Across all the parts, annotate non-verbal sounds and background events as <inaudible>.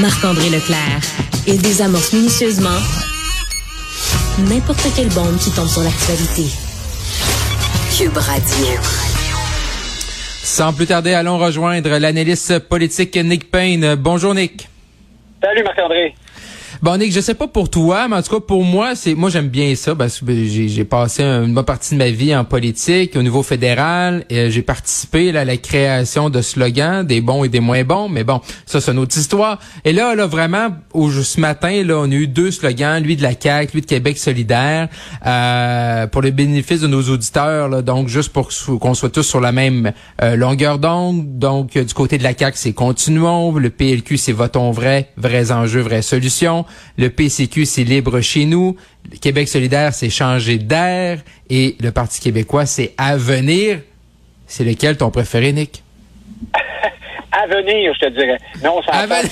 Marc-André Leclerc. Il désamorce minutieusement n'importe quelle bombe qui tombe sur l'actualité. Cube Radio. Sans plus tarder, allons rejoindre l'analyste politique Nick Payne. Bonjour Nick. Salut Marc-André. Bon, Nick, je sais pas pour toi, mais en tout cas, pour moi, c'est, moi, j'aime bien ça parce que j'ai, passé une bonne partie de ma vie en politique au niveau fédéral et euh, j'ai participé à la création de slogans, des bons et des moins bons, mais bon, ça, c'est une autre histoire. Et là, là, vraiment, au, ce matin, là, on a eu deux slogans, lui de la CAQ, lui de Québec solidaire, euh, pour le bénéfice de nos auditeurs, là, donc juste pour qu'on soit tous sur la même euh, longueur d'onde. Donc, du côté de la CAQ, c'est continuons, le PLQ, c'est votons vrai, vrais enjeux, vraies solutions. Le PCQ, c'est libre chez nous. Le Québec solidaire, c'est changer d'air. Et le Parti québécois, c'est avenir. C'est lequel ton préféré, Nick? <laughs> avenir, je te dirais. Non, ça, Aven... <laughs>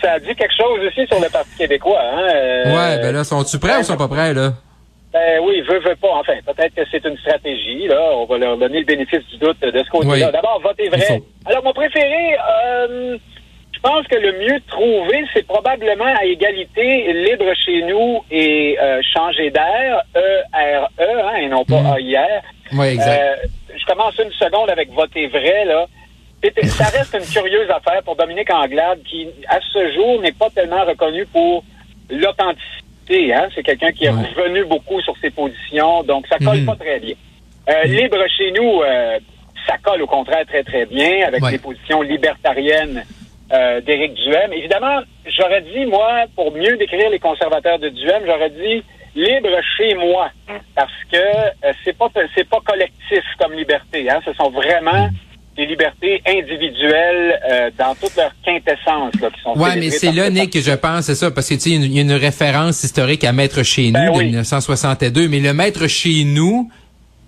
ça a dit quelque chose aussi sur le Parti québécois. Hein? Euh, ouais, ben là, sont-tu prêts ou sont pas prêts, là? Ben oui, veut, veut pas. Enfin, peut-être que c'est une stratégie, là. On va leur donner le bénéfice du doute de ce côté-là. D'abord, votez vrai. Alors, mon préféré, euh, pense que le mieux trouvé, c'est probablement à égalité libre chez nous et euh, changer d'air, E-R-E, -E, hein, et non pas mm. A-I-R. Oui, exact. Euh, je commence une seconde avec voter vrai, là. Ça reste une curieuse affaire pour Dominique Anglade, qui, à ce jour, n'est pas tellement reconnu pour l'authenticité. Hein? C'est quelqu'un qui est revenu beaucoup sur ses positions, donc ça colle mm-hmm. pas très bien. Euh. Libre chez nous, euh, ça colle au contraire très, très bien, avec des positions libertariennes euh, d'Éric Duhem. Évidemment, j'aurais dit, moi, pour mieux décrire les conservateurs de Duhem, j'aurais dit libre chez moi, parce que euh, c'est pas c'est pas collectif comme liberté. Hein? Ce sont vraiment des libertés individuelles euh, dans toute leur quintessence là, qui sont Ouais, mais c'est là, Nick, que je pense, c'est ça, parce que tu sais, il y, a une référence historique à Maître chez ben nous de 1962, mais le Maître chez nous,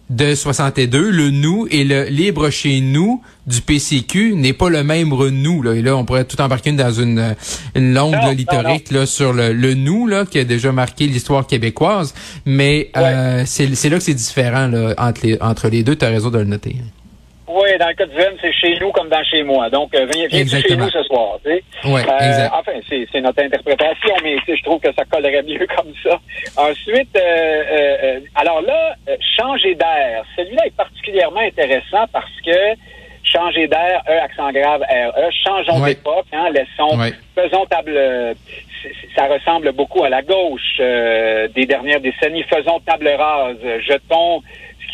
de 62, le nous et le libre chez nous du PCQ n'est pas le même nous là. Et là, on pourrait tout embarquer dans une, une longue litorique là sur le, le, nous là qui a déjà marqué l'histoire québécoise. Mais euh, c'est là que c'est différent là, entre les entre les deux. Tu as raison de le noter. Oui, dans le cas du c'est chez nous comme dans chez moi. Donc, euh, viens, viens chez nous ce soir. Tu sais. Ouais, euh, enfin, c'est notre interprétation, mais je trouve que ça collerait mieux <laughs> comme ça. Ensuite, euh, euh, alors là, changer d'air. Celui-là est particulièrement intéressant parce que changer d'air, E accent grave, R, E, changeons d'époque, hein, laissons, faisons table, ça ressemble beaucoup à la gauche des dernières décennies, faisons table rase, jetons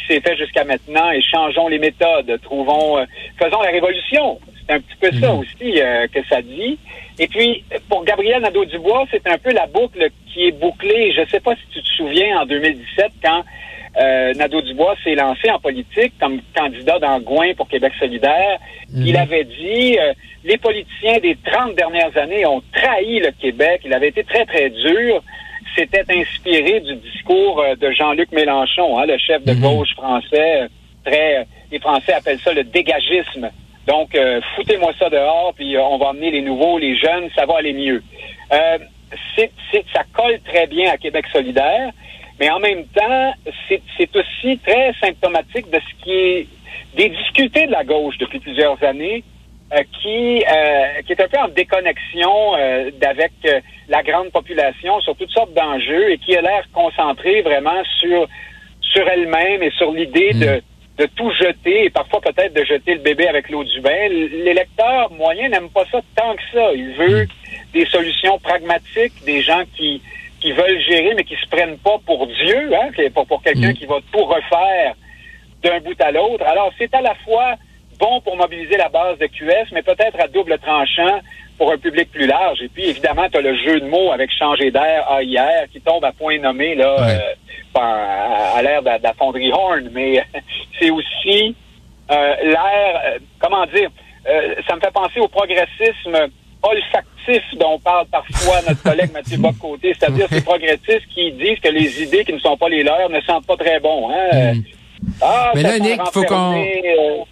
s'est fait jusqu'à maintenant et changeons les méthodes, trouvons, euh, faisons la révolution. C'est un petit peu ça mhm. aussi euh, que ça dit. Et puis, pour Gabriel Nadeau-Dubois, c'est un peu la boucle qui est bouclée. Je ne sais pas si tu te souviens, en 2017, quand euh, Nadeau-Dubois s'est lancé en politique comme candidat d'Angouin pour Québec solidaire, mhm. il avait dit les politiciens des 30 dernières années ont trahi le Québec. Il avait été très, très dur s'était inspiré du discours euh, de Jean-Luc Mélenchon, hein, le chef de mhm. gauche français. Très, les Français appellent ça le dégagisme. Donc, euh, foutez-moi ça dehors, puis euh, on va emmener les nouveaux, les jeunes, ça va aller mieux. Euh, c'est, ça colle très bien à Québec solidaire, mais en même temps, c'est, aussi très symptomatique de ce qui est des difficultés de la gauche depuis plusieurs années, euh, qui, euh, qui est un peu en déconnexion euh, avec la grande population sur toutes sortes d'enjeux et qui a l'air concentré vraiment sur sur elle-même et sur l'idée de, hmm. de tout jeter et parfois peut-être de jeter le bébé avec l'eau du bain. L'électeur moyen n'aime pas ça tant que ça. Il veut hmm. des solutions pragmatiques, des gens qui qui veulent gérer mais qui se prennent pas pour Dieu, hein, pour, pour quelqu'un hmm. qui va tout refaire d'un bout à l'autre. Alors c'est à la fois bon pour mobiliser la base de QS, mais peut-être à double tranchant pour un public plus large. Et puis, évidemment, tu as le jeu de mots avec changer d'air, AIR, qui tombe à point nommé là, euh, à, l'air de, la fonderie Horn. Mais <laughs> c'est aussi euh, l'air, euh, comment dire, ça me fait penser au progressisme olfactif dont parle parfois notre <laughs> collègue Mathieu Bocoté, c'est-à-dire ces progressistes qui disent que les idées qui ne sont pas les leurs ne sentent pas très bon. Hein? Hmm. Ah, mais là, Nick, il faut qu'on...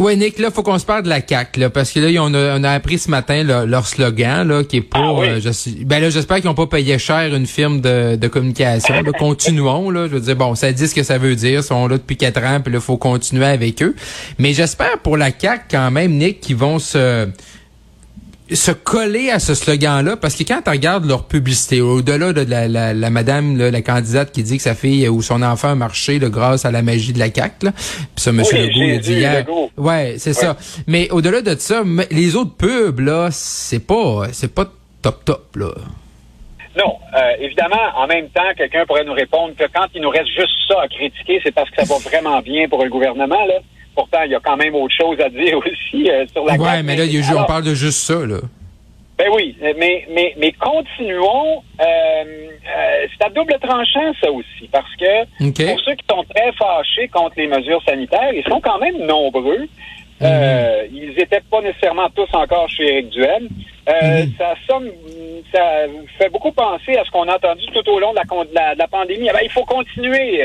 Oui, Nick, là, faut qu'on se parle de la CAQ, là, parce que là, on a, on a appris ce matin leur slogan, là, qui est pour. Ah euh, ben là, j'espère qu'ils n'ont pas payé cher une firme de, de communication. Là. Continuons, là. Je veux dire, bon, ça dit ce que ça veut dire. Ils sont là depuis quatre ans, puis là, faut continuer avec eux. Mais j'espère pour la CAQ quand même, Nick, qu'ils vont se se coller à ce slogan-là, parce que quand tu regardes leur publicité, au-delà de la, la, la madame, la candidate qui dit que sa fille ou son enfant a marché là, grâce à la magie de la CAQ, là, puis ça, M. Oui, Legault l'a dit Jésus, hier. Ouais, c'est ça. Mais au-delà de ça, les autres pubs, là, c'est pas c'est pas top top, là. Non, euh, évidemment, en même temps, quelqu'un pourrait nous répondre que quand il nous reste juste ça à critiquer, c'est parce que ça va vraiment bien pour le gouvernement. Là. Pourtant, il y a quand même autre chose à dire <laughs> aussi euh, sur la CAQ. mais là, il y a- on parle de juste ça, là. Ben oui, mais, mais, mais continuons. Euh, euh, c'est à double tranchant, ça aussi, parce que pour ceux qui sont très fâchés contre les mesures sanitaires, ils sont quand même nombreux. Euh, ils étaient pas nécessairement tous encore chez Éric Duhem. Euh, Mhm. Ça somme, ça fait beaucoup penser à ce qu'on a entendu tout au long de la, de la, de la pandémie. Ah ben, il faut continuer.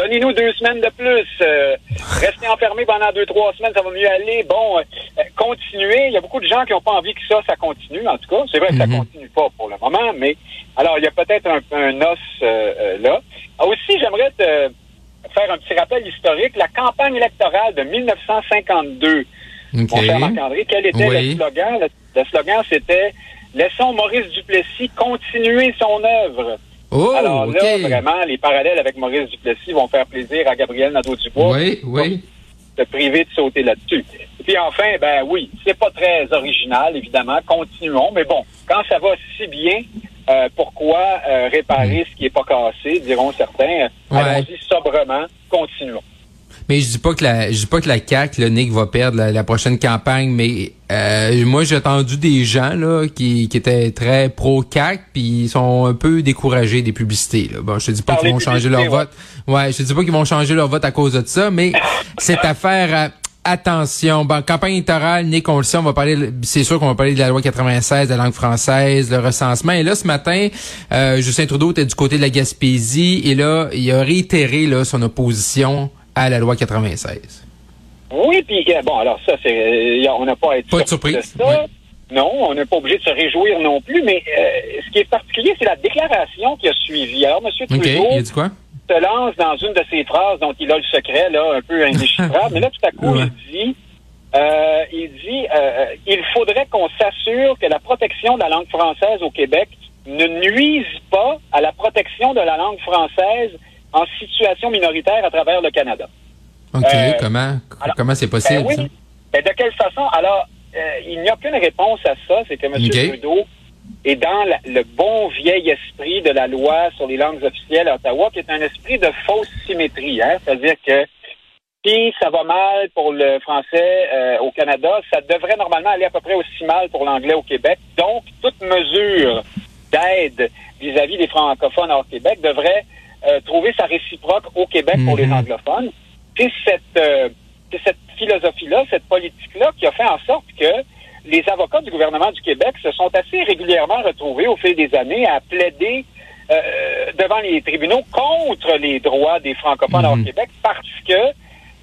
Donnez-nous deux semaines de plus. Euh, restez enfermés pendant deux, trois semaines, ça va mieux aller. Bon, euh, euh, continuez. Il y a beaucoup de gens qui n'ont pas envie que ça, ça continue. En tout cas, c'est vrai que ça Mhm. continue pas pour le moment, mais alors il y a peut-être un, un os euh, euh, là. Ah, aussi, j'aimerais te faire un petit rappel historique. La campagne électorale de 1952, OK. mon cher Marc-André, quel était Oui. le slogan? Le, le slogan, c'était Laissons Maurice Duplessis continuer son œuvre. Oh, Alors là, vraiment, les parallèles avec Maurice Duplessis vont faire plaisir à Gabriel Nadeau-Dubois Oui, oui. se priver de sauter là-dessus. Et puis enfin, ben oui, c'est pas très original, évidemment. Continuons. Mais bon, quand ça va si bien, euh, pourquoi euh, réparer ce qui est pas cassé, diront certains? Ouais. Allons-y sobrement, continuons. Mais je dis pas que la je dis pas que la CAQ, là, Nick, va perdre la, la prochaine campagne, mais euh, moi j'ai entendu des gens là qui, qui étaient très pro CAQ puis ils sont un peu découragés des publicités. Là. Bon, je te dis pas qu'ils vont changer leur vote. Ouais, je te dis pas qu'ils vont changer leur vote à cause de ça, mais <laughs> cette affaire à- Attention, bon, campagne électorale, Nick, on le sait, on va parler, c'est sûr qu'on va parler de la loi 96, de la langue française, le recensement. Et là, ce matin, euh, Justin Trudeau était du côté de la Gaspésie et là, il a réitéré là, son opposition à la loi 96. Oui, puis euh, bon, alors ça, c'est, euh, on n'a pas à être Pas de ça. Non, on n'est pas obligé de se réjouir non plus, mais euh, ce qui est particulier, c'est la déclaration qui a suivi. Alors, M. Trudeau il dit quoi? se lance dans une de ses phrases dont il a le secret, là, un peu indéchiffrable, <laughs> mais là, tout à coup, Ouais. il dit, euh, il dit, euh, il faudrait qu'on s'assure que la protection de la langue française au Québec ne nuise pas à la protection de la langue française en situation minoritaire à travers le Canada. OK, Euh, comment alors, comment c'est possible, Ben oui. ça? Ben, de quelle façon? Alors, euh, il n'y a qu'une réponse à ça, c'est que M. OK. Trudeau est dans la- le bon vieil esprit de la loi sur les langues officielles à Ottawa, qui est un esprit de fausse symétrie. Hein? C'est-à-dire que si ça va mal pour le français euh, au Canada, ça devrait normalement aller à peu près aussi mal pour l'anglais au Québec. Donc, toute mesure d'aide vis-à-vis des francophones hors Québec devrait euh, trouver sa réciproque au Québec pour les Mhm. anglophones. C'est cette, euh, c'est cette philosophie-là, cette politique-là qui a fait en sorte que les avocats du gouvernement du Québec se sont assez régulièrement retrouvés au fil des années à plaider euh, devant les tribunaux contre les droits des francophones hors Mhm. Québec parce que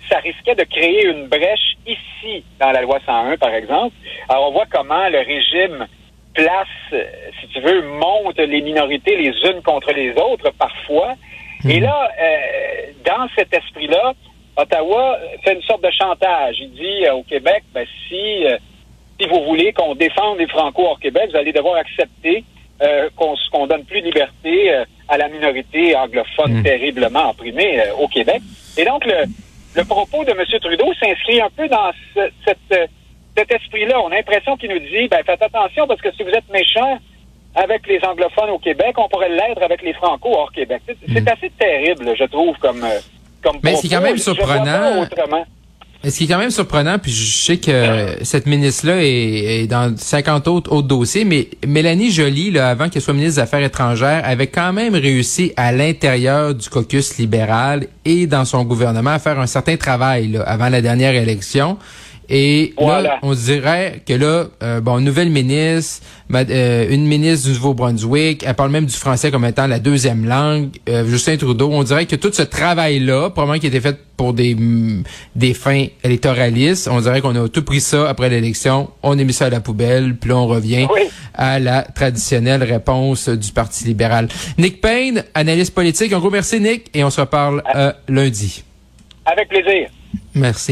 ça risquait de créer une brèche ici dans la loi 101, par exemple. Alors, on voit comment le régime place, euh, si tu veux, monte les minorités les unes contre les autres parfois. Et là, euh, dans cet esprit-là, Ottawa fait une sorte de chantage. Il dit euh, au Québec, ben, si, euh, si vous voulez qu'on défende les Franco hors Québec, vous allez devoir accepter euh, qu'on qu'on donne plus de liberté euh, à la minorité anglophone Mm. terriblement opprimée euh, au Québec. Et donc, le, le propos de M. Trudeau s'inscrit un peu dans ce- cette, cet esprit-là. On a l'impression qu'il nous dit, ben, faites attention parce que si vous êtes méchant avec les anglophones au Québec, on pourrait l'être avec les franco hors Québec. C'est c'est assez terrible, je trouve, comme, euh, comme. Mais c'est quand même surprenant. ce qui est quand même surprenant, puis je sais que cette ministre-là est, est dans 50 autres, autres dossiers, mais Mélanie Joly, là, avant qu'elle soit ministre des Affaires étrangères, avait quand même réussi à l'intérieur du caucus libéral et dans son gouvernement à faire un certain travail là, avant la dernière élection. Et Voilà. là, on dirait que là, euh, bon, nouvelle ministre, euh, une ministre du Nouveau-Brunswick, elle parle même du français comme étant la deuxième langue. Euh, Justin Trudeau, on dirait que tout ce travail-là, probablement qui a été fait pour des mm, des fins électoralistes, on dirait qu'on a tout pris ça après l'élection, on a mis ça à la poubelle, puis là on revient Oui. à la traditionnelle réponse du Parti libéral. Nick Payne, analyste politique. Un gros merci Nick, et on se reparle lundi. Avec plaisir. Merci.